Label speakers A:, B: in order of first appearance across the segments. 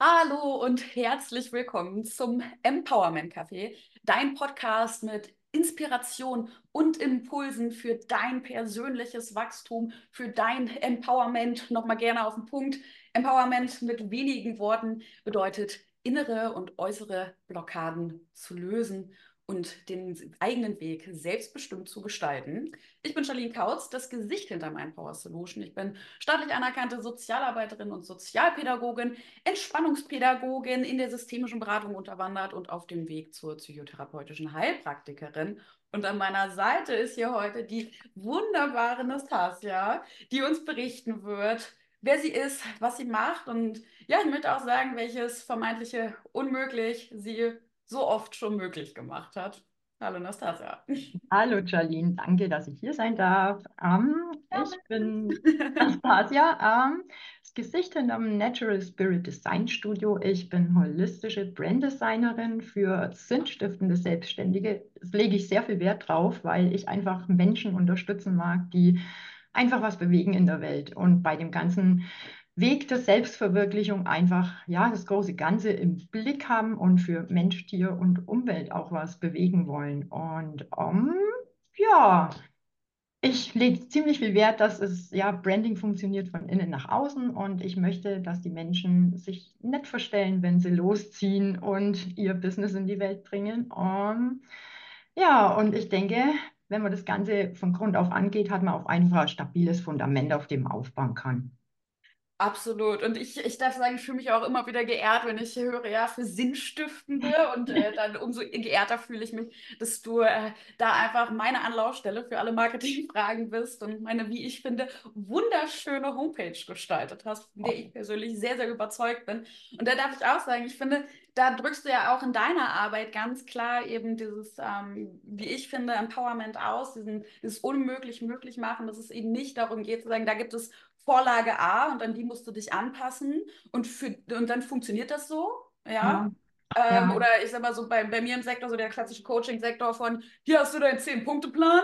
A: Hallo und herzlich willkommen zum Empowerment Café, dein Podcast mit Inspiration und Impulsen für dein persönliches Wachstum, für dein Empowerment. Nochmal gerne auf den Punkt. Empowerment mit wenigen Worten bedeutet, innere und äußere Blockaden zu lösen und den eigenen Weg selbstbestimmt zu gestalten. Ich bin Charlene Kautz, das Gesicht hinter meinem Power Solution. Ich bin staatlich anerkannte Sozialarbeiterin und Sozialpädagogin, Entspannungspädagogin, in der systemischen Beratung unterwandert und auf dem Weg zur psychotherapeutischen Heilpraktikerin. Und an meiner Seite ist hier heute die wunderbare Nastasia, die uns berichten wird, wer sie ist, was sie macht und ja, ich möchte auch sagen, welches vermeintliche Unmöglich sie so oft schon möglich gemacht hat. Hallo Nastasia.
B: Hallo Charlene, danke, dass ich hier sein darf. Ähm, ja, ich bin Nastasia, ähm, das Gesicht hinterm Natural Spirit Design Studio. Ich bin holistische Branddesignerin für sinnstiftende Selbstständige. Das lege ich sehr viel Wert drauf, weil ich einfach Menschen unterstützen mag, die einfach was bewegen in der Welt. Und bei dem ganzen Weg der Selbstverwirklichung einfach ja das große Ganze im Blick haben und für Mensch, Tier und Umwelt auch was bewegen wollen. Und um, ja, ich lege ziemlich viel Wert, dass es ja Branding funktioniert von innen nach außen und ich möchte, dass die Menschen sich nett verstellen, wenn sie losziehen und ihr Business in die Welt bringen. Und ja, und ich denke, wenn man das Ganze von Grund auf angeht, hat man auch einfach ein stabiles Fundament, auf dem man aufbauen kann.
A: Absolut. Und ich, ich darf sagen, ich fühle mich auch immer wieder geehrt, wenn ich höre, ja, für Sinnstiftende. Und äh, dann umso geehrter fühle ich mich, dass du äh, da einfach meine Anlaufstelle für alle Marketingfragen bist und meine, wie ich finde, wunderschöne Homepage gestaltet hast, von der ich persönlich sehr, sehr überzeugt bin. Und da darf ich auch sagen, ich finde, da drückst du ja auch in deiner Arbeit ganz klar eben dieses, ähm, wie ich finde, Empowerment aus, diesen, dieses unmöglich möglich machen, dass es eben nicht darum geht zu sagen, da gibt es Vorlage A und an die musst du dich anpassen und, für, und dann funktioniert das so, ja. ja. Ähm, ja. Oder ich sag mal so bei, bei mir im Sektor, so der klassische Coaching-Sektor von, hier hast du deinen Zehn-Punkte-Plan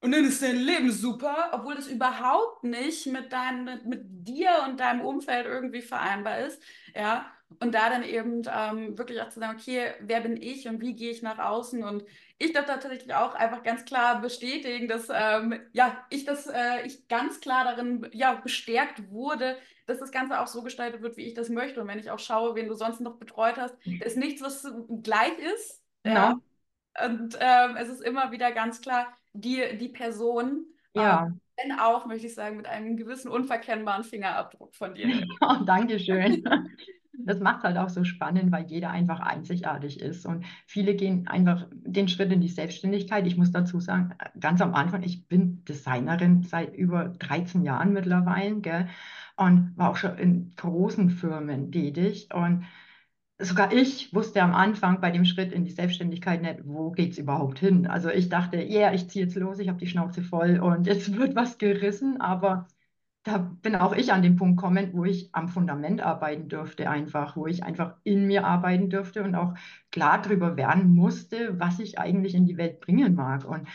A: und dann ist dein Leben super, obwohl das überhaupt nicht mit, dein, mit, mit dir und deinem Umfeld irgendwie vereinbar ist, ja. Und da dann eben ähm, wirklich auch zu sagen, okay, wer bin ich und wie gehe ich nach außen? Und ich darf tatsächlich auch einfach ganz klar bestätigen, dass ähm, ja, ich das, äh, ich ganz klar darin ja, bestärkt wurde, dass das Ganze auch so gestaltet wird, wie ich das möchte. Und wenn ich auch schaue, wen du sonst noch betreut hast, da ist nichts, was gleich ist. Ja. ja. Und ähm, es ist immer wieder ganz klar die, die Person.
B: Ja.
A: Ähm, wenn auch, möchte ich sagen, mit einem gewissen unverkennbaren Fingerabdruck von dir.
B: Oh, Dankeschön. Das macht halt auch so spannend, weil jeder einfach einzigartig ist. Und viele gehen einfach den Schritt in die Selbstständigkeit. Ich muss dazu sagen, ganz am Anfang, ich bin Designerin seit über 13 Jahren mittlerweile gell? und war auch schon in großen Firmen tätig. Und sogar ich wusste am Anfang bei dem Schritt in die Selbstständigkeit nicht, wo geht es überhaupt hin. Also ich dachte, ja, yeah, ich ziehe jetzt los, ich habe die Schnauze voll und jetzt wird was gerissen, aber da bin auch ich an den Punkt gekommen, wo ich am Fundament arbeiten durfte, einfach, wo ich einfach in mir arbeiten durfte und auch klar darüber werden musste, was ich eigentlich in die Welt bringen mag. Und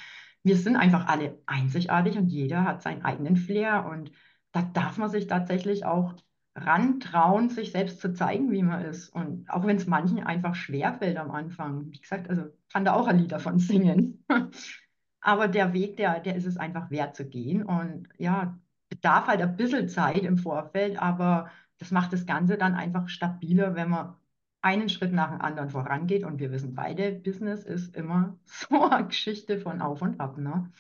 B: wir sind einfach alle einzigartig und jeder hat seinen eigenen Flair. Und da darf man sich tatsächlich auch rantrauen, sich selbst zu zeigen, wie man ist. Und auch wenn es manchen einfach schwerfällt am Anfang. Wie gesagt, also kann da auch ein Lied davon singen. Aber der Weg, der, der ist es einfach wert zu gehen. Und ja, bedarf halt ein bisschen Zeit im Vorfeld, aber das macht das Ganze dann einfach stabiler, wenn man einen Schritt nach dem anderen vorangeht. Und wir wissen beide, Business ist immer so eine Geschichte von auf und ab. Ne?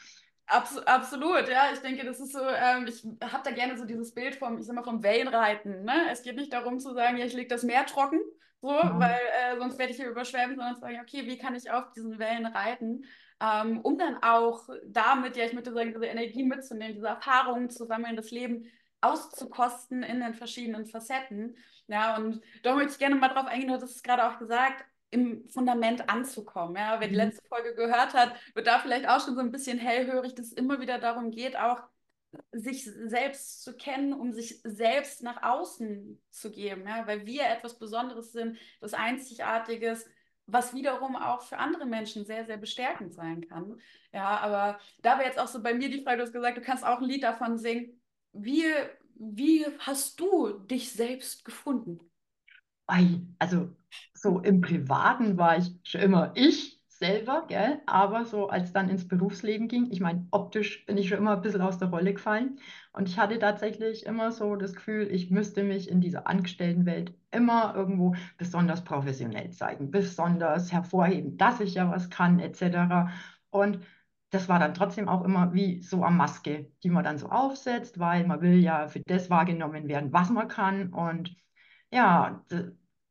A: Abs absolut, ja. Ich denke, das ist so, ähm, ich habe da gerne so dieses Bild vom, ich sag mal, vom Wellenreiten. Ne? Es geht nicht darum zu sagen, ja, ich lege das Meer trocken, so, ja. weil äh, sonst werde ich hier überschwemmt, sondern zu sagen, okay, wie kann ich auf diesen Wellen reiten? Ähm, um dann auch damit, ja, ich möchte sagen, diese Energie mitzunehmen, diese Erfahrungen zu sammeln, das Leben auszukosten in den verschiedenen Facetten. Ja, und da möchte ich gerne mal drauf eingehen, du hast es gerade auch gesagt, im Fundament anzukommen. Ja, wer die mhm. letzte Folge gehört hat, wird da vielleicht auch schon so ein bisschen hellhörig, dass es immer wieder darum geht, auch sich selbst zu kennen, um sich selbst nach außen zu geben, ja, weil wir etwas Besonderes sind, was Einzigartiges, was wiederum auch für andere Menschen sehr, sehr bestärkend sein kann. Ja, aber da wäre jetzt auch so bei mir die Frage, du hast gesagt, du kannst auch ein Lied davon singen. Wie, wie hast du dich selbst gefunden?
B: also so im Privaten war ich schon immer ich selber, gell? Aber so als dann ins Berufsleben ging, ich meine, optisch bin ich schon immer ein bisschen aus der Rolle gefallen. Und ich hatte tatsächlich immer so das Gefühl, ich müsste mich in dieser Angestelltenwelt immer irgendwo besonders professionell zeigen, besonders hervorheben, dass ich ja was kann, etc. Und das war dann trotzdem auch immer wie so eine Maske, die man dann so aufsetzt, weil man will ja für das wahrgenommen werden, was man kann. Und ja,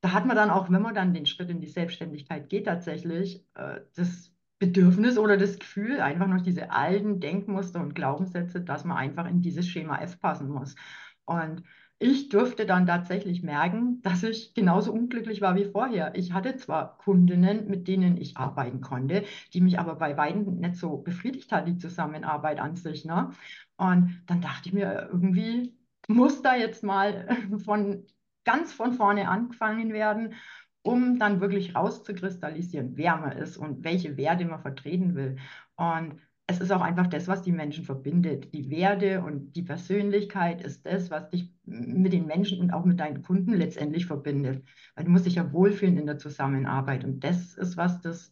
B: da hat man dann auch, wenn man dann den Schritt in die Selbstständigkeit geht, tatsächlich äh, das Bedürfnis oder das Gefühl, einfach noch diese alten Denkmuster und Glaubenssätze, dass man einfach in dieses Schema F passen muss. Und ich durfte dann tatsächlich merken, dass ich genauso unglücklich war wie vorher. Ich hatte zwar Kundinnen, mit denen ich arbeiten konnte, die mich aber bei beiden nicht so befriedigt hat, die Zusammenarbeit an sich. Ne? Und dann dachte ich mir, irgendwie muss da jetzt mal von ganz von vorne angefangen werden, um dann wirklich rauszukristallisieren, wer man ist und welche Werte man vertreten will. Und es ist auch einfach das, was die Menschen verbindet. Die Werte und die Persönlichkeit ist das, was dich mit den Menschen und auch mit deinen Kunden letztendlich verbindet. Weil du musst dich ja wohlfühlen in der Zusammenarbeit. Und das ist was, das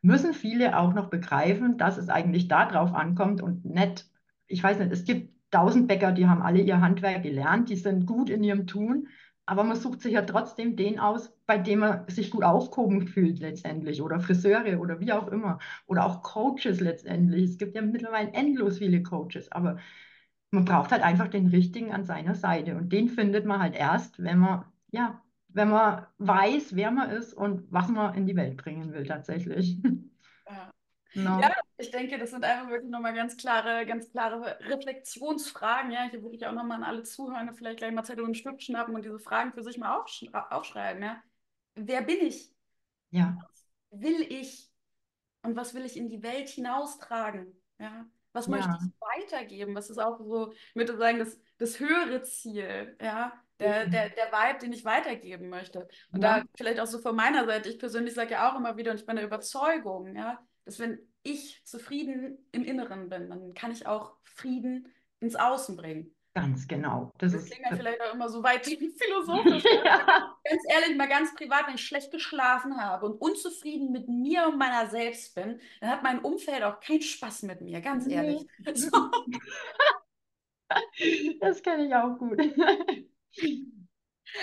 B: müssen viele auch noch begreifen, dass es eigentlich darauf ankommt und nicht, ich weiß nicht, es gibt tausend Bäcker, die haben alle ihr Handwerk gelernt, die sind gut in ihrem Tun, aber man sucht sich ja trotzdem den aus, bei dem man sich gut aufgehoben fühlt letztendlich. Oder Friseure oder wie auch immer. Oder auch Coaches letztendlich. Es gibt ja mittlerweile endlos viele Coaches. Aber man braucht halt einfach den richtigen an seiner Seite. Und den findet man halt erst, wenn man, ja, wenn man weiß, wer man ist und was man in die Welt bringen will tatsächlich.
A: Ja. No. Ja, ich denke, das sind einfach wirklich nochmal ganz klare, ganz klare Reflexionsfragen. Ja, hier würde ich auch nochmal an alle Zuhörer vielleicht gleich mal Zettel und Stift schnappen und diese Fragen für sich mal aufsch aufschreiben. Ja, wer bin ich?
B: Ja.
A: Was will ich? Und was will ich in die Welt hinaustragen? Ja, was ja. möchte ich weitergeben? Was ist auch so, ich würde sagen, das, das höhere Ziel? Ja, der, der, der Vibe, den ich weitergeben möchte. Und ja. da vielleicht auch so von meiner Seite, ich persönlich sage ja auch immer wieder, und ich bin der Überzeugung, ja, dass wenn ich zufrieden im Inneren bin, dann kann ich auch Frieden ins Außen bringen.
B: Ganz genau.
A: Das, das klingt ja vielleicht auch immer so weit philosophisch. ja. Ganz ehrlich, mal ganz privat, wenn ich schlecht geschlafen habe und unzufrieden mit mir und meiner selbst bin, dann hat mein Umfeld auch keinen Spaß mit mir, ganz ehrlich. Nee. So.
B: Das kenne ich auch gut.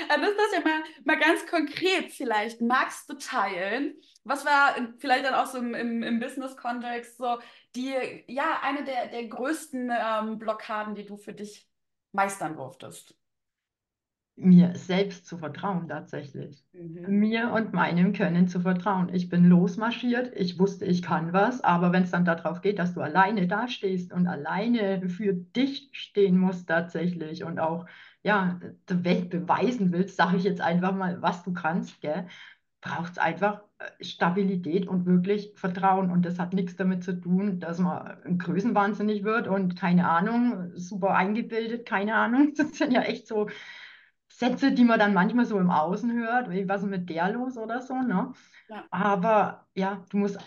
A: Aber das ist ja mal, mal ganz konkret vielleicht. Magst du teilen? Was war vielleicht dann auch so im, im, im Business-Kontext so die, ja, eine der, der größten ähm, Blockaden, die du für dich meistern durftest?
B: Mir selbst zu vertrauen, tatsächlich. Mhm. Mir und meinem Können zu vertrauen. Ich bin losmarschiert, ich wusste, ich kann was, aber wenn es dann darauf geht, dass du alleine dastehst und alleine für dich stehen musst, tatsächlich und auch ja, der Welt beweisen willst, sage ich jetzt einfach mal, was du kannst, braucht es einfach äh, Stabilität und wirklich Vertrauen. Und das hat nichts damit zu tun, dass man größenwahnsinnig wird und keine Ahnung, super eingebildet, keine Ahnung. Das sind ja echt so Sätze, die man dann manchmal so im Außen hört, wie was ist mit der los oder so. Ne? Ja. Aber ja, du musst,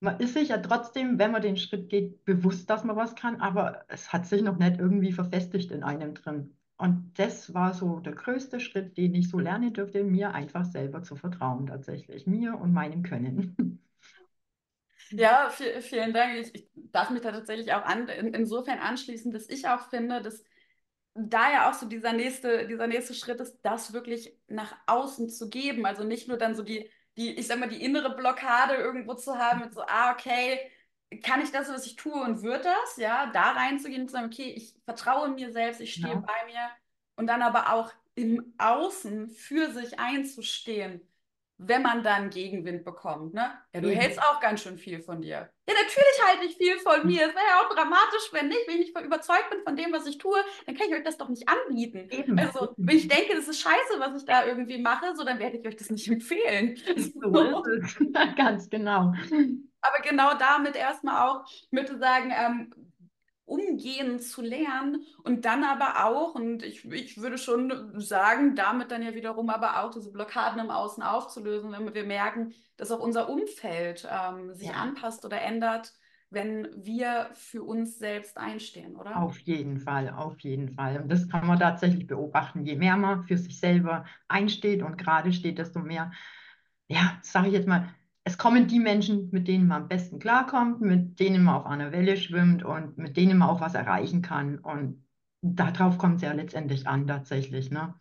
B: man ist sich ja trotzdem, wenn man den Schritt geht, bewusst, dass man was kann, aber es hat sich noch nicht irgendwie verfestigt in einem drin. Und das war so der größte Schritt, den ich so lernen durfte, mir einfach selber zu vertrauen, tatsächlich, mir und meinem Können.
A: Ja, vielen Dank. Ich, ich, darf mich da tatsächlich auch an, in, insofern anschließen, dass ich auch finde, dass da ja auch so dieser nächste, dieser nächste Schritt ist, das wirklich nach außen zu geben. Also nicht nur dann so die, die, ich sag mal, die innere Blockade irgendwo zu haben mit so, ah, okay, kann ich das, was ich tue und wird das, ja, da reinzugehen und zu sagen, okay, ich vertraue mir selbst, ich stehe ja. bei mir und dann aber auch im Außen für sich einzustehen, wenn man dann Gegenwind bekommt, ne? Ja, du mhm. hältst auch ganz schön viel von dir. Ja, natürlich halte ich viel von mir. Es wäre ja auch dramatisch, wenn nicht. Wenn ich nicht überzeugt bin von dem, was ich tue, dann kann ich euch das doch nicht anbieten. Eben. Also, wenn ich denke, das ist scheiße, was ich da irgendwie mache, so, dann werde ich euch das nicht empfehlen.
B: So ist es. ganz genau
A: aber genau damit erstmal auch, ich würde sagen, ähm, umgehen zu lernen und dann aber auch, und ich, ich würde schon sagen, damit dann ja wiederum aber auch diese Blockaden im Außen aufzulösen, wenn wir merken, dass auch unser Umfeld ähm, sich ja. anpasst oder ändert, wenn wir für uns selbst einstehen, oder?
B: Auf jeden Fall, auf jeden Fall. Und das kann man tatsächlich beobachten. Je mehr man für sich selber einsteht und gerade steht, desto mehr, ja, sage ich jetzt mal, es kommen die Menschen, mit denen man am besten klarkommt, mit denen man auf einer Welle schwimmt und mit denen man auch was erreichen kann. Und darauf kommt es ja letztendlich an, tatsächlich, ne?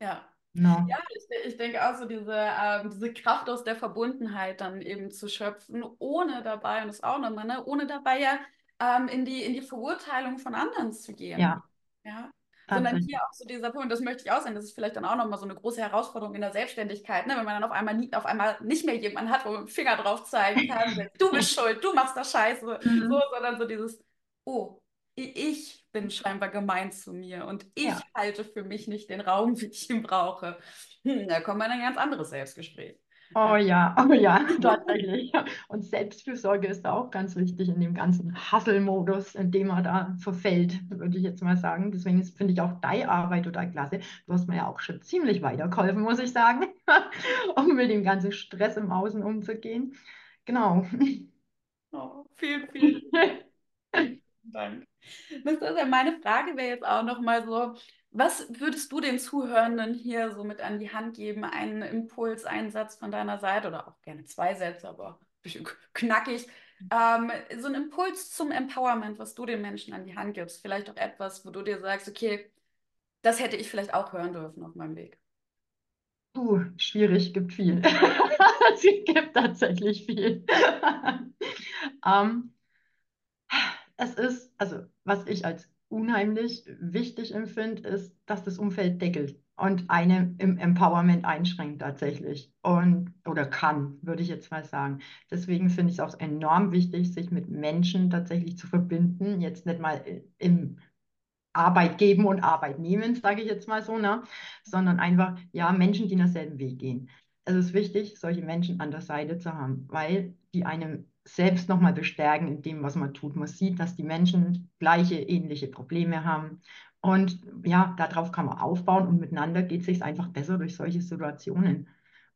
A: Ja.
B: No.
A: Ja, ich, ich denke auch so diese, ähm, diese Kraft aus der Verbundenheit dann eben zu schöpfen, ohne dabei, und das auch nochmal, ne, ohne dabei ja ähm, in die, in die Verurteilung von anderen zu gehen.
B: Ja.
A: Ja. Sondern hier auch so dieser Punkt, das möchte ich auch sagen, das ist vielleicht dann auch nochmal so eine große Herausforderung in der Selbstständigkeit, ne? wenn man dann auf einmal, nie, auf einmal nicht mehr jemanden hat, wo man mit dem Finger drauf zeigen kann, du bist schuld, du machst das Scheiße, mhm. so, sondern so dieses, oh, ich bin scheinbar gemein zu mir und ich ja. halte für mich nicht den Raum, wie ich ihn brauche. Hm, da kommt man in ein ganz anderes Selbstgespräch.
B: Oh ja, oh ja, tatsächlich. Und Selbstfürsorge ist da auch ganz wichtig in dem ganzen Hustle-Modus, in dem man da verfällt, würde ich jetzt mal sagen. Deswegen finde ich auch deine Arbeit total klasse. Du hast mir ja auch schon ziemlich weitergeholfen, muss ich sagen, um mit dem ganzen Stress im Außen umzugehen. Genau.
A: Oh, vielen, vielen Dank. Das ist ja meine Frage wäre jetzt auch noch mal so, was würdest du den Zuhörenden hier so mit an die Hand geben? Einen Impuls, einen Satz von deiner Seite oder auch gerne zwei Sätze, aber ein bisschen knackig. Ähm, so ein Impuls zum Empowerment, was du den Menschen an die Hand gibst. Vielleicht auch etwas, wo du dir sagst, okay, das hätte ich vielleicht auch hören dürfen auf meinem Weg.
B: Uh, schwierig, gibt viel. es gibt tatsächlich viel. ähm, es ist, also was ich als unheimlich wichtig empfinde, ist, dass das Umfeld deckelt und eine im Empowerment einschränkt tatsächlich und oder kann, würde ich jetzt mal sagen. Deswegen finde ich es auch enorm wichtig, sich mit Menschen tatsächlich zu verbinden, jetzt nicht mal im Arbeit geben und Arbeit nehmen, sage ich jetzt mal so, ne? sondern einfach, ja, Menschen, die denselben Weg gehen. Es ist wichtig, solche Menschen an der Seite zu haben, weil die einem selbst nochmal bestärken in dem, was man tut. Man sieht, dass die Menschen gleiche, ähnliche Probleme haben. Und ja, darauf kann man aufbauen und miteinander geht es sich einfach besser durch solche Situationen.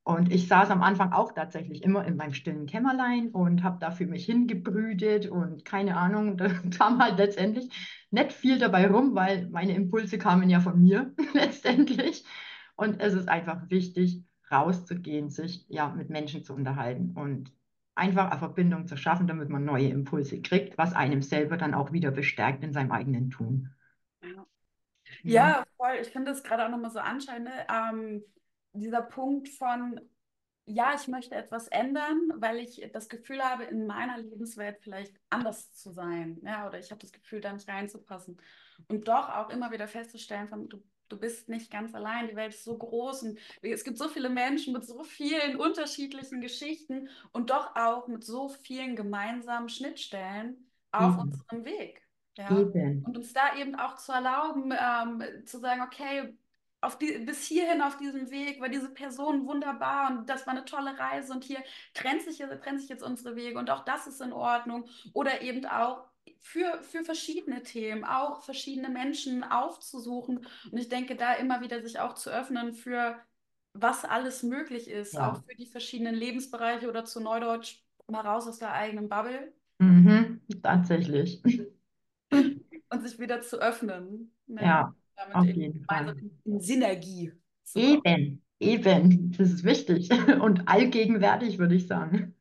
B: Und ich saß am Anfang auch tatsächlich immer in meinem stillen Kämmerlein und habe da für mich hingebrütet und keine Ahnung, da kam halt letztendlich nicht viel dabei rum, weil meine Impulse kamen ja von mir letztendlich. Und es ist einfach wichtig, rauszugehen, sich ja mit Menschen zu unterhalten und einfach eine Verbindung zu schaffen, damit man neue Impulse kriegt, was einem selber dann auch wieder bestärkt in seinem eigenen Tun.
A: Ja, ja voll. Ich finde es gerade auch nochmal so anscheinend, ne? ähm, dieser Punkt von, ja, ich möchte etwas ändern, weil ich das Gefühl habe, in meiner Lebenswelt vielleicht anders zu sein. Ja, oder ich habe das Gefühl, da nicht reinzupassen. Und doch auch immer wieder festzustellen, von, du du bist nicht ganz allein, die Welt ist so groß und es gibt so viele Menschen mit so vielen unterschiedlichen Geschichten und doch auch mit so vielen gemeinsamen Schnittstellen auf mhm. unserem Weg. Ja? Und uns da eben auch zu erlauben, ähm, zu sagen, okay, auf die, bis hierhin auf diesem Weg war diese Person wunderbar und das war eine tolle Reise und hier trennt sich, trennt sich jetzt unsere Wege und auch das ist in Ordnung. Oder eben auch, für, für verschiedene Themen, auch verschiedene Menschen aufzusuchen. Und ich denke, da immer wieder sich auch zu öffnen für was alles möglich ist, ja. auch für die verschiedenen Lebensbereiche oder zu Neudeutsch mal raus aus der eigenen Bubble.
B: Mhm, tatsächlich.
A: Und sich wieder zu öffnen.
B: Ne? Ja, Damit auf jeden Fall.
A: In Synergie.
B: Eben, eben. Das ist wichtig und allgegenwärtig, würde ich sagen.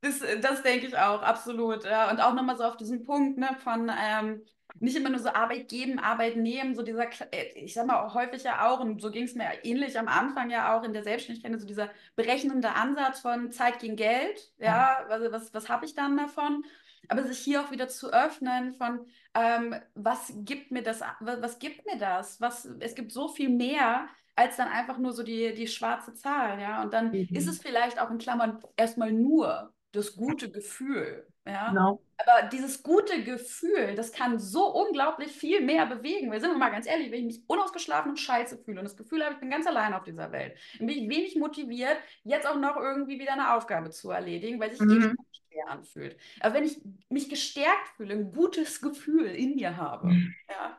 A: Das, das denke ich auch, absolut. Und auch nochmal so auf diesen Punkt ne, von ähm, nicht immer nur so Arbeit geben, Arbeit nehmen, so dieser, äh, ich sag mal, häufig ja auch, und so ging es mir ähnlich am Anfang ja auch in der Selbstständigkeit, so dieser berechnende Ansatz von Zeit gegen Geld, ja, also was, was habe ich dann davon? Aber sich hier auch wieder zu öffnen von, ähm, was gibt mir das, was, was gibt mir das? Was, es gibt so viel mehr, als dann einfach nur so die, die schwarze Zahl, ja. Und dann mhm. ist es vielleicht auch in Klammern erstmal nur das gute Gefühl, ja. Genau. Aber dieses gute Gefühl, das kann so unglaublich viel mehr bewegen. Wir sind mal ganz ehrlich, wenn ich mich unausgeschlafen und scheiße fühle und das Gefühl habe, ich bin ganz allein auf dieser Welt, dann bin ich wenig motiviert, jetzt auch noch irgendwie wieder eine Aufgabe zu erledigen, weil sich mhm. eh schwer anfühlt. Aber wenn ich mich gestärkt fühle, ein gutes Gefühl in mir habe, mhm. ja,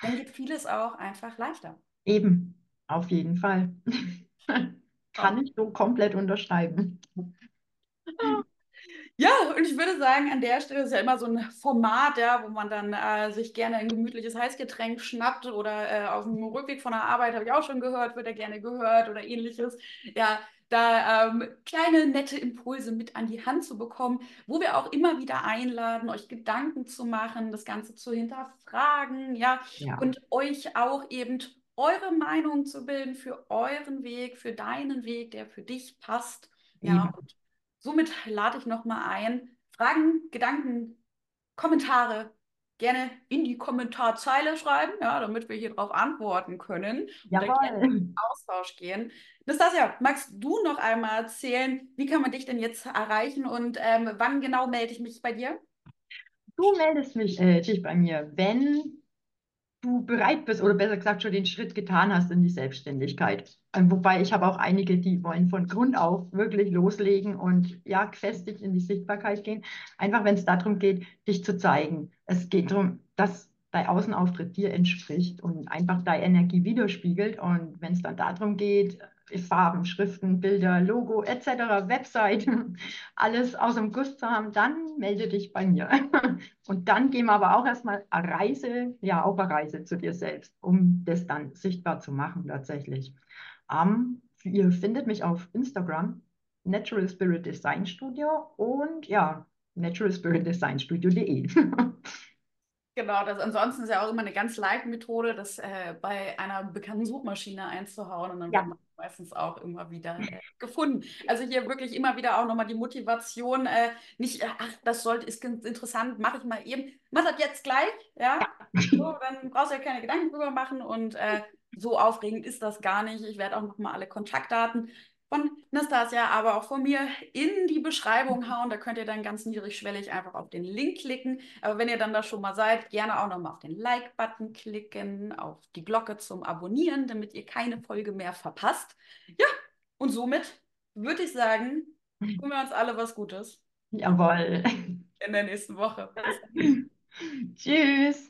A: dann geht vieles auch einfach leichter.
B: Eben. Auf jeden Fall. Kann ich so komplett unterschreiben.
A: Ja, und ich würde sagen, an der Stelle ist ja immer so ein Format, ja, wo man dann äh, sich gerne ein gemütliches Heißgetränk schnappt oder äh, auf dem Rückweg von der Arbeit habe ich auch schon gehört, wird er gerne gehört oder ähnliches. Ja, da ähm, kleine nette Impulse mit an die Hand zu bekommen, wo wir auch immer wieder einladen, euch Gedanken zu machen, das Ganze zu hinterfragen, ja,
B: Ja,
A: und euch auch eben eure Meinung zu bilden für euren Weg, für deinen Weg, der für dich passt. Ja,
B: eben.
A: und somit lade ich nochmal ein, Fragen, Gedanken, Kommentare gerne in die Kommentarzeile schreiben, ja, damit wir hier drauf antworten können und da gerne in den
B: Jawohl.
A: Austausch gehen. Nastasia, magst du noch einmal erzählen, wie kann man dich denn jetzt erreichen und ähm, wann genau melde ich mich bei dir?
B: Du meldest mich, äh, dich bei mir, wenn du bereit bist oder besser gesagt schon den Schritt getan hast in die Selbstständigkeit. Ähm, Wobei ich habe auch einige, die wollen von Grund auf wirklich loslegen und ja, gefestigt in die Sichtbarkeit gehen. Einfach wenn es darum geht, dich zu zeigen. Es geht darum, dass dein Außenauftritt dir entspricht und einfach deine Energie widerspiegelt. Und wenn es dann darum geht, Farben, Schriften, Bilder, Logo etc., Website, alles aus dem Guss zu haben, dann melde dich bei mir. Und dann gehen wir aber auch erstmal eine Reise, ja, auf eine Reise zu dir selbst, um das dann sichtbar zu machen tatsächlich. Ähm, ihr findet mich auf Instagram, Natural Spirit Design Studio und ja, naturalspiritdesignstudio.de.
A: Genau, das ansonsten ist ja auch immer eine ganz leichte Methode, das äh, bei einer bekannten Suchmaschine einzuhauen und dann wird
B: Ja,
A: man meistens auch immer wieder äh, gefunden. Also hier wirklich immer wieder auch nochmal die Motivation, äh, nicht, äh, ach, das sollte, ist ganz interessant, mache ich mal eben, mach das jetzt gleich, ja, so, dann brauchst du ja keine Gedanken drüber machen und äh, so aufregend ist das gar nicht. Ich werde auch nochmal alle Kontaktdaten von Nastasia, aber auch von mir in die Beschreibung hauen. Da könnt ihr dann ganz niedrigschwellig einfach auf den Link klicken. Aber wenn ihr dann da schon mal seid, gerne auch nochmal auf den Like-Button klicken, auf die Glocke zum Abonnieren, damit ihr keine Folge mehr verpasst. Ja, und somit würde ich sagen, tun wir uns alle was Gutes
B: jawohl.
A: in der nächsten Woche.
B: Tschüss.